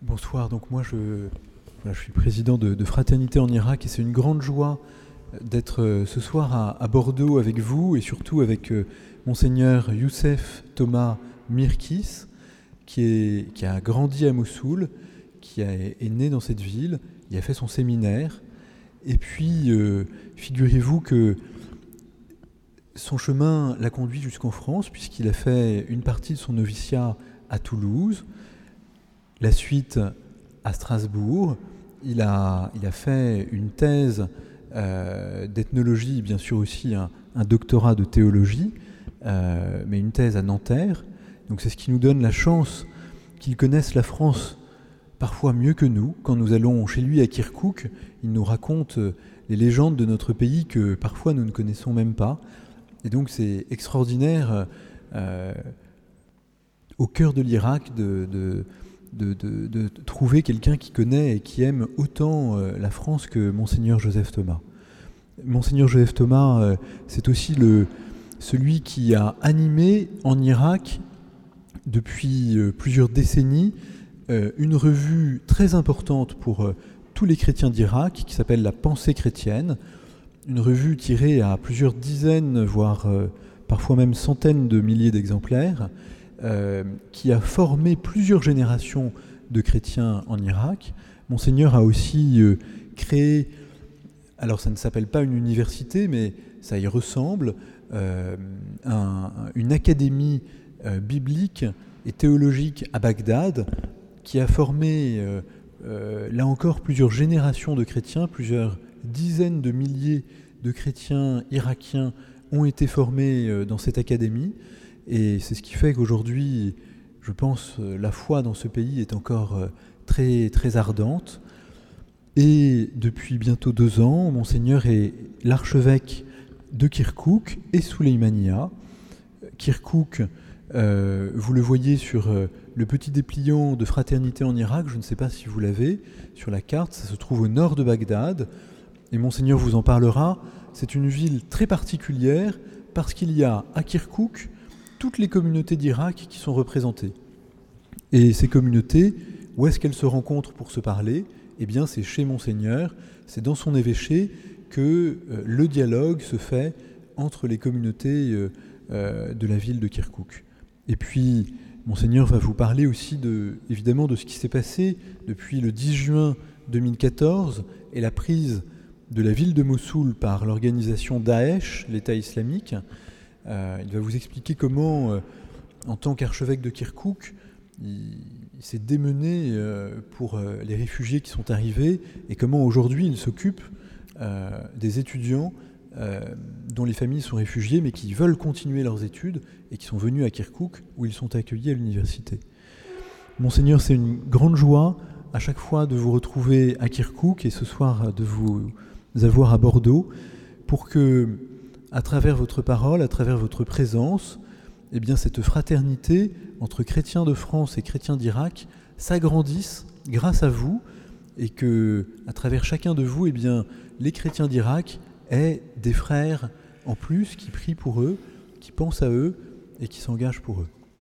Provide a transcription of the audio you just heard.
Bonsoir, donc moi je, suis président de, Fraternité en Irak et c'est une grande joie d'être euh, ce soir à, Bordeaux avec vous et surtout avec euh, monseigneur Youssef Thomas Mirkis qui a grandi à Mossoul, qui est né dans cette ville, il a fait son séminaire. Et puis euh, figurez-vous que son chemin l'a conduit jusqu'en France puisqu'il a fait une partie de son noviciat à Toulouse, la suite à Strasbourg. Il a, fait une thèse euh, d'ethnologie, bien sûr aussi un, doctorat de théologie, euh, mais une thèse à Nanterre. Donc c'est ce qui nous donne la chance qu'il connaisse la France parfois mieux que nous. Quand nous allons chez lui à Kirkouk, il nous raconte les légendes de notre pays que parfois nous ne connaissons même pas. Et donc c'est extraordinaire euh, au cœur de l'Irak de, trouver quelqu'un qui connaît et qui aime autant euh, la France que Monseigneur Joseph Thomas. Monseigneur Joseph Thomas, euh, c'est aussi le, celui qui a animé en Irak depuis euh, plusieurs décennies une revue très importante pour tous les chrétiens d'Irak qui s'appelle La Pensée chrétienne, une revue tirée à plusieurs dizaines, voire parfois même centaines de milliers d'exemplaires, euh, qui a formé plusieurs générations de chrétiens en Irak. Monseigneur a aussi euh, créé, alors ça ne s'appelle pas une université, mais ça y ressemble, euh, une académie biblique et théologique à Bagdad qui a formé, là encore, plusieurs générations de chrétiens, plusieurs dizaines de milliers de chrétiens irakiens ont été formés dans cette académie. Et c'est ce qui fait qu'aujourd'hui, je pense, euh, la foi dans ce pays est encore euh, très, très ardente. Et depuis bientôt deux ans, Monseigneur est l'archevêque de Kirkouk et Souleymania. Kirkouk, euh, vous le voyez sur le petit dépliant de fraternité en Irak, je ne sais pas si vous l'avez, sur la carte, ça se trouve au nord de Bagdad. Et Monseigneur vous en parlera. C'est une ville très particulière parce qu'il y a à Kirkouk toutes les communautés d'Irak qui sont représentées. Et ces communautés, où est-ce qu'elles se rencontrent pour se parler? Eh bien, c'est chez Monseigneur, c'est dans son évêché que euh, le dialogue se fait entre les communautés euh, euh, de la ville de Kirkouk. Et puis, Monseigneur va vous parler aussi de, évidemment de ce qui s'est passé depuis le 10 juin 2014 et la prise de la ville de Mossoul par l'organisation Daesh, l'État islamique, il va vous expliquer comment, euh, en tant qu'archevêque de Kirkouk, il, s'est démené euh, pour les réfugiés qui sont arrivés et comment aujourd'hui il s'occupe des étudiants dont les familles sont réfugiées mais qui veulent continuer leurs études et qui sont venus à Kirkouk où ils sont accueillis à l'université. Monseigneur, c'est une grande joie à chaque fois de vous retrouver à Kirkouk et ce soir de vous avoir à Bordeaux pour que à travers votre parole, à travers votre présence, eh bien, cette fraternité entre chrétiens de France et chrétiens d'Irak s'agrandisse grâce à vous et que, à travers chacun de vous, eh bien, les chrétiens d'Irak aient des frères en plus qui prient pour eux, qui pensent à eux et qui s'engagent pour eux.